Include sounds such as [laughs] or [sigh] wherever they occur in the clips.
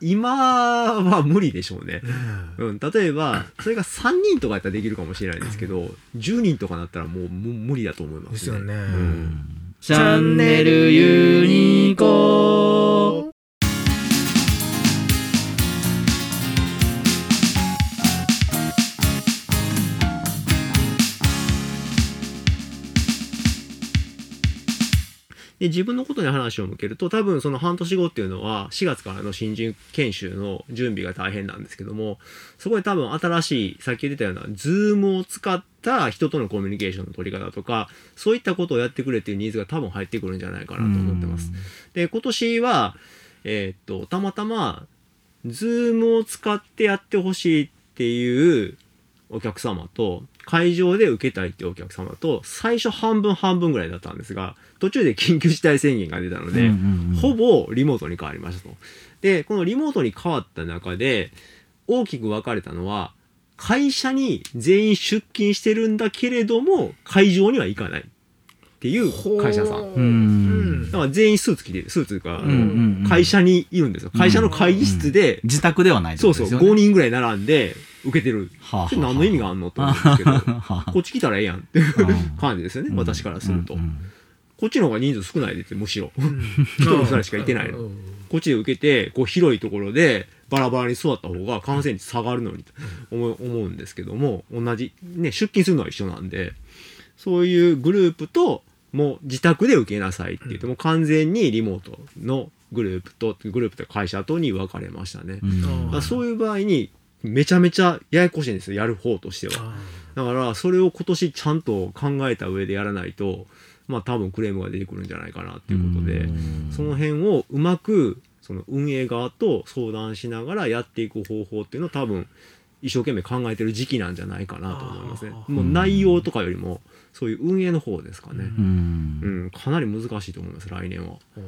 今は無理でしょうね。ねうん、例えば、それが3人とかやったらできるかもしれないですけど、10人とかなったらもうむ無理だと思います、ね。ですよね。うん。チャンネルユニコで、自分のことに話を向けると、多分その半年後っていうのは、4月からの新人研修の準備が大変なんですけども、そこで多分新しい、さっき言ってたような、 Zoom を使った人とのコミュニケーションの取り方とか、そういったことをやってくれっていうニーズが多分入ってくるんじゃないかなと思ってます。で、今年は、えーっと、たまたま、 Zoom を使ってやってほしいっていうお客様と、会場で受けたいってお客様と、最初半分半分ぐらいだったんですが、途中で緊急事態宣言が出たので、ほぼリモートに変わりましたと。で、このリモートに変わった中で、大きく分かれたのは、会社に全員出勤してるんだけれども、会場には行かないっていう会社さん。だから全員スーツ着て、スーツというか、あのうんうんうん会社にいるんですよ。会社の会議室で、自宅ではないってそうそう、ことですよね。5人ぐらい並んで受けてる。はあ何の意味があんのと思うんですけど、[laughs] はあこっち来たらええやんっていううん感じですよね、私からすると。こっちの方が人数少ないですよ、むしろ。一 [laughs] 人二人しかいてないの。うんこっちで受けて、こう広いところでバラバラに座った方が感染率下がるのにと思う思うんですけども、同じ、ね、出勤するのは一緒なんで、そういうグループと、もう自宅で受けなさいって言って、もう完全にリモートのグループと、グループと会社とに分かれましたね。うん。だからそういう場合に、めちゃめちゃややこしいんですよ、やる方としては。あだから、それを今年ちゃんと考えた上でやらないと、まあ多分クレームが出てくるんじゃないかなっていうことで、うん。その辺をうまく、その運営側と相談しながらやっていく方法っていうのを多分、一生懸命考えてる時期なんじゃないかなと思いますね。もう内容とかよりも、そういう運営の方ですかね。うん。うん、かなり難しいと思います、来年は。ー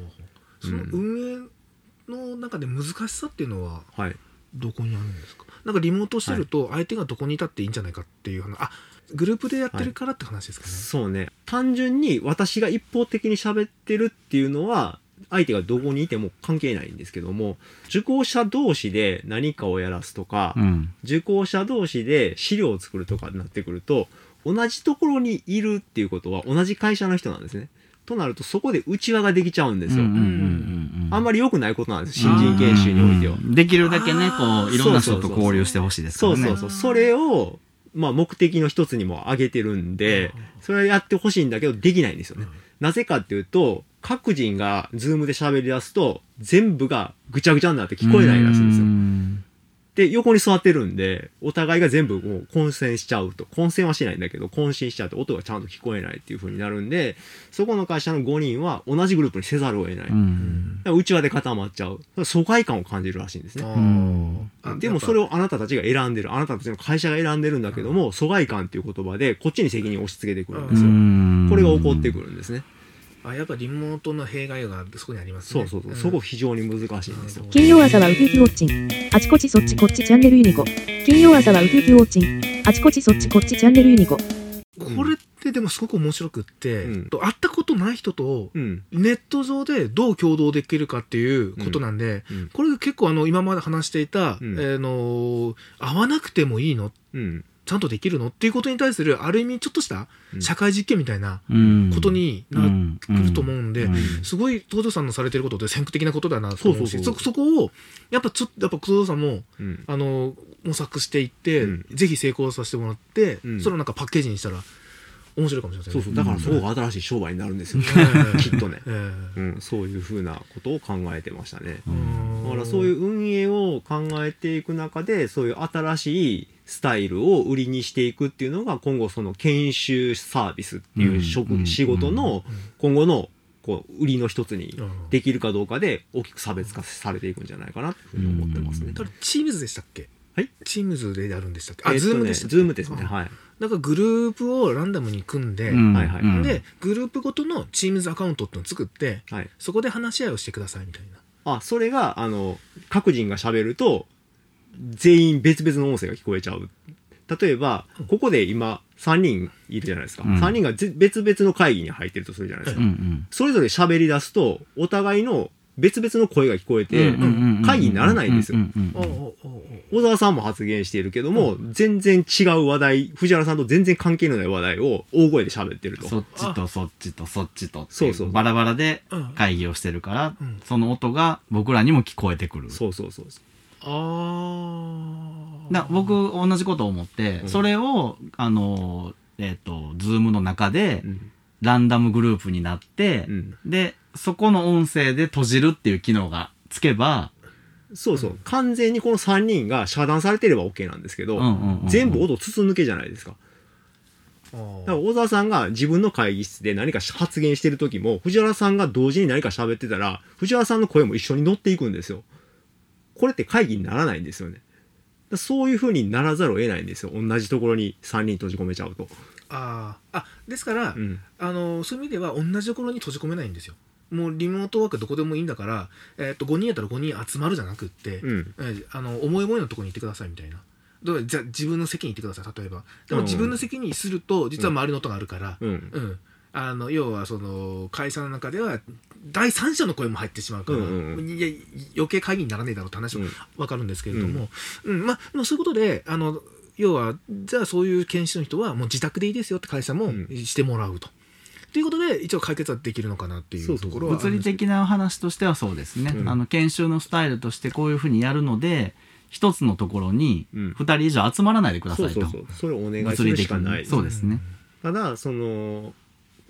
その運営の中で難しさっていうのははい。どこにあるんですか？なんかリモートしてると相手がどこにいたっていいんじゃないかっていう話。あグループでやってるからって話ですかね、そうね。単純に私が一方的に喋ってるっていうのは、相手がどこにいても関係ないんですけども、受講者同士で何かをやらすとか、うん受講者同士で資料を作るとかになってくると、同じところにいるっていうことは同じ会社の人なんですね。となるとそこで内輪ができちゃうんですよ。あんまり良くないことなんです、新人研修においては。うんできるだけね、こう、いろんな人と交流してほしいですからね。そうそうそう。それを、まあ目的の一つにも挙げてるんで、それはやってほしいんだけど、できないんですよね。なぜかっていうと、各人がズームで喋り出すと、全部がぐちゃぐちゃになって聞こえないらしいんですよ。うんで、横に座ってるんで、お互いが全部もう混戦しちゃうと。混戦はしないんだけど、混戦しちゃうと音がちゃんと聞こえないっていう風になるんで、そこの会社の5人は同じグループにせざるを得ない。う輪で固まっちゃう。疎外感を感じるらしいんですね。でもそれをあなたたちが選んでる、あなたたちの会社が選んでるんだけども、疎外感っていう言葉でこっちに責任を押し付けてくるんですよ。これが起こってくるんですね。あやっぱリモートの弊害がそこにありますねそうそうそう。そこ非常に難しいんですよ。金曜朝はウキウキウォッチン。あちこちそっちこっちチャンネルユニコ。金曜朝はウキウキウォッチン。あちこちそっちこっちチャンネルユニコ。これってでもすごく面白くって、うんと会ったことない人とうん。ネット上でどう共同できるかっていうことなんで、うん。これ結構あの今まで話していた、うんえーの会わなくてもいいのうん。ちゃんとできるの？っていうことに対するある意味ちょっとしたうん。社会実験みたいなうん。ことになってくると思うんで、うん。すごい東條さんのされてることって先駆的なことだなと思うしそこをやっぱちょっとやっぱ東條さんもうん。あの模索していって、うん。ぜひ成功させてもらって、うん。それをなんかパッケージにしたら面白いかもしれませんね。そうそう。だからそこが新しい商売になるんですよ。ええ [laughs] きっとね。ええ。うん。そういうふうなことを考えてましたね。うん。だからそういう運営を考えていく中で、そういう新しいスタイルを売りにしていくっていうのが、今後その研修サービスっていう職、うん。仕事の今後のこう売りの一つにうん。できるかどうかで大きく差別化されていくんじゃないかなというふうに思ってますね。これ Teams でしたっけはい Teams でやるんでしたっけ？あ、えーっとね Zoom でしたっけ？ Zoom ですね。あはい。なんかグループをランダムに組んで、うんはいはいうんで、グループごとの Teams アカウントっていうのを作って、はい。そこで話し合いをしてくださいみたいな。あ、それが、あの、各人が喋ると、全員別々の音声が聞こえちゃう。例えば、ここで今、3人いるじゃないですか。うん3人がぜ別々の会議に入ってるとするじゃないですか。うんうんそれぞれ喋り出すと、お互いの別々の声が聞こえて、会議にならないんですよ。小沢さんも発言しているけども、全然違う話題、藤原さんと全然関係のない話題を大声で喋ってると。そっちとそっちとそっちとっていそうそう。バラバラでうん。会議をしてるから、うん。その音が僕らにも聞こえてくる。そうそうそうそう。ああだ僕同じことを思って、うん。それをあのえっ、とズームの中でうん。ランダムグループになって、うん。でそこの音声で閉じるっていう機能がつけば、そうそう、完全にこの3人が遮断されてれば OK なんですけど、うんうんうんうん全部音筒抜けじゃないですか。だから小沢さんが自分の会議室で何か発言してる時も、藤原さんが同時に何か喋ってたら、藤原さんの声も一緒に乗っていくんですよ。これって会議にならないんですよね。だからそういう風にならざるを得ないんですよ。同じところに3人閉じ込めちゃうと。あーあですから、うん。あのそういう意味では同じところに閉じ込めないんですよもうリモートワークどこでもいいんだから、えー、と5人やったら5人集まるじゃなくって、うん。えーあの思い思いのところに行ってくださいみたいな。だからじゃあ自分の席に行ってください例えば。でもうん。自分の席にすると実は周りの音があるから、うん。うん。あの要はその会社の中では第三者の声も入ってしまうから、うんうんうん。いや余計会議にならねえだろうって話もうん。分かるんですけれども、うん。まあまあそういうことであの要はじゃあそういう研修の人はもう自宅でいいですよって会社もうん。してもらうと。ということで一応解決はできるのかなっていそうところは物理的な話としてはそうですね、うん。あの研修のスタイルとしてこういうふうにやるので一つのところにうん。2人以上集まらないでくださいと、そうそうそう。それをお願いするしかない。そうですね、ただその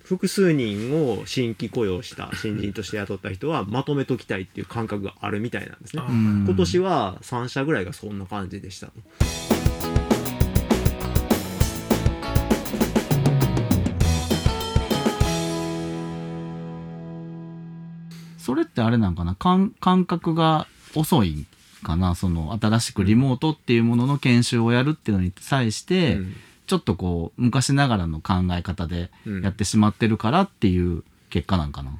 複数人を新規雇用した新人として雇った人はまとめときたいっていう感覚があるみたいなんですね。今年は3社ぐらいがそんな感じでした。それってあれなんかな？感感覚が遅いかな？その新しくリモートっていうものの研修をやるっていうのに際して、うん。ちょっとこう昔ながらの考え方でうん。やってしまってるからっていう結果なんかな、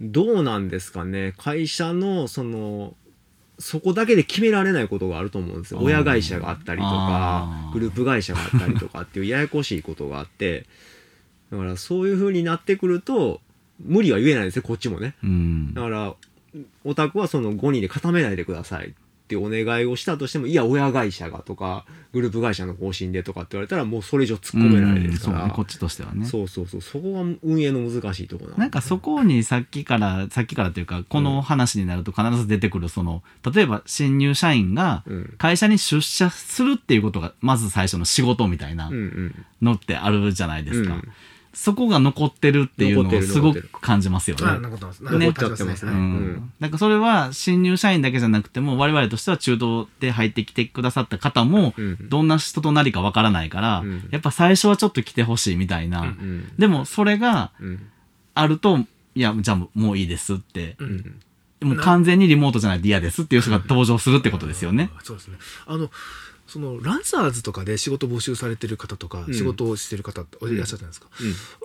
どうなんですかね？会社のそのそこだけで決められないことがあると思うんですよ。親会社があったりとかグループ会社があったりとかっていうややこしいことがあって。だからそういう風になってくると無理は言えないんですよこっちもね。うん。だからオタクはその5人で固めないでくださいってお願いをしたとしてもいや親会社がとかグループ会社の方針でとかって言われたらもうそれ以上突っ込めないですから、うんそうねこっちとしてはね。そうそうそうそこが運営の難しいところなんかそこにさっきからさっきからというかこの話になると必ず出てくるその例えば新入社員がうん。会社に出社するっていうことがまず最初の仕事みたいなうんうん。のってあるじゃないですか、うんそこが残ってるっていうのをすごく感じますよね。残っちゃってますね。うはいん、なんかそれは新入社員だけじゃなくても我々としては中東で入ってきてくださった方もうんどんな人となりかわからないから、うんやっぱ最初はちょっと来てほしいみたいな、うん。でもそれがうん。あるといやじゃあもういいですって、もう完全にリモートじゃないと嫌ですっていう人が登場するってことですよね。そうですね。あのそのランサーズとかで仕事募集されてる方とか、うん。仕事をしてる方っていらっしゃるじゃないですか、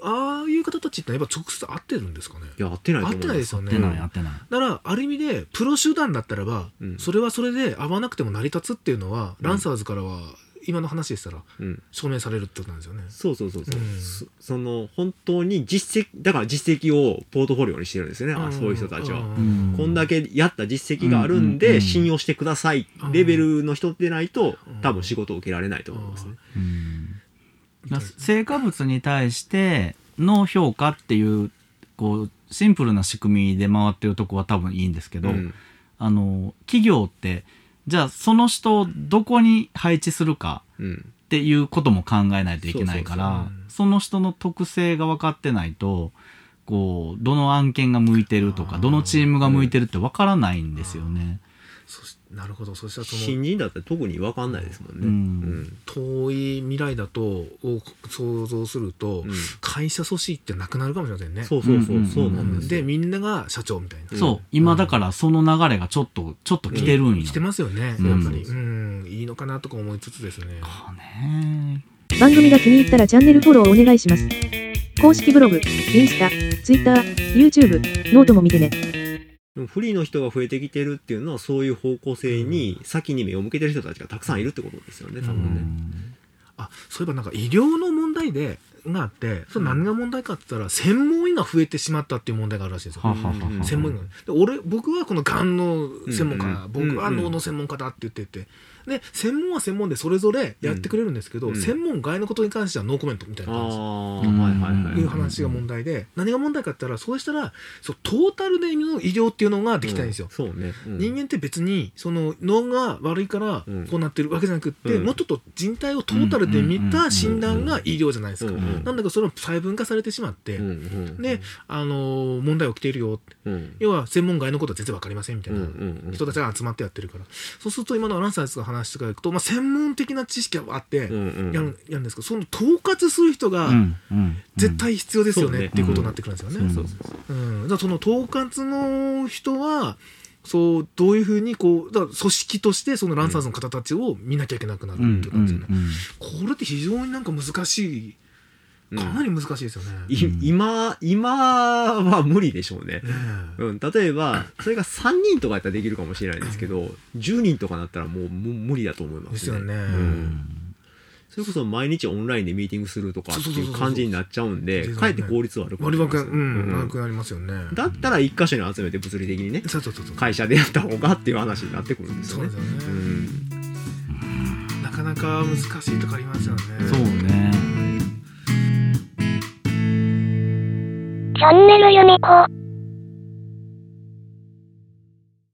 うん。ああいう方たちってやっぱ直接会ってるんですかね。いや合ってないと合っ思てないですよね。やってないてない。だからある意味でプロ集団だったらば、うん。それはそれで合わなくても成り立つっていうのは、ランサーズからは今の話でしたらうん。証明されるってことなんですよね。そうそうそうそう、うん。そその本当に実績だから実績をポートフォリオにしてるんですよね、あそういう人たちは、うん。こんだけやった実績があるんでうん。信用してくださいうん。レベルの人でないとうん。多分仕事を受けられないと思いますね。うん。だ成果物に対しての評価っていうこうシンプルな仕組みで回ってるとこは多分いいんですけど、うん。あの企業ってじゃあその人をどこに配置するかうん。っていうことも考えないといけないからそうそうそう。うんその人の特性が分かってないとこうどの案件が向いてるとかどのチームが向いてるって分からないんですよね。そしなるほどそしたらその新人だったら特に分かんないですもんね。うん遠い未来だとを想像すると、うん会社組織ってなくなるかもしれませんね。そうそうそう、うんそうなんですよ。でみんなが社長みたいな。うんそう今だからその流れがちょっとちょっと来てるんよ。来てますよね、うんやっぱり。うん、いいのかなとか思いつつですね。かね番組が気に入ったらチャンネルフォローお願いします。公式ブログ、インスタ、ツイッター、YouTube、ノートも見てね。でもフリーの人が増えてきてるっていうのはそういう方向性に先に目を向けてる人たちがたくさんいるってことですよね多う分ね。んあそういえばなんか医療の問問題でがあってそれ何が問題かって言ったら専門医が増えてしまったっていう問題があるらしいんですよ。専門医が。で俺僕はこのがんの専門家、僕は脳の専門家だって言っててで専門は専門でそれぞれやってくれるんですけど、うん。専門外のことに関してはノーコメントみたいあな感じ。いはいはい。いう話が問題で、何が問題かって言ったらそうしたらそうトータルでの医療っていうのができたいんですよ。そうね。うん。人間って別にその脳が悪いからうん。こうなってるわけじゃなくって、うん。もっとと人体をトータルで見た診断が医療じゃないですか。うん。うん。なんだけどそれを細分化されてしまって、うん。うん。で、あのー問題起きているよ要は専門外のことは全然わかりませんみたいな人たちが集まってやってるから、そうすると今のアナウンサーズが話してからいくと、まあ、専門的な知識はあってうんうん。やる,、やるんですけどその統括する人が絶対必要ですよねねっていうことになってくるんですよね。その統括の人はそうどういうふうにこうだから組織としてそのランサーズの方たちを見なきゃいけなくなるってうんいう感じですよね。うん。これって非常になんか難しいかなり難しいですよね。い今、今は無理でしょうね。うん、例えば、それが3人とかやったらできるかもしれないですけど、10人とかなったらもうもう無理だと思いますね。ですよねうんそれこそ毎日オンラインでミーティングするとかっていう感じになっちゃうんで、かえって効率悪くな割りますうん、うん悪くなりますよね。だったら一箇所に集めて物理的にね、そうそうそうそう。会社でやった方がっていう話になってくるんですよね。そうですよね。うんなかなか難しいとこありますよね。そうねチャンネルユニコ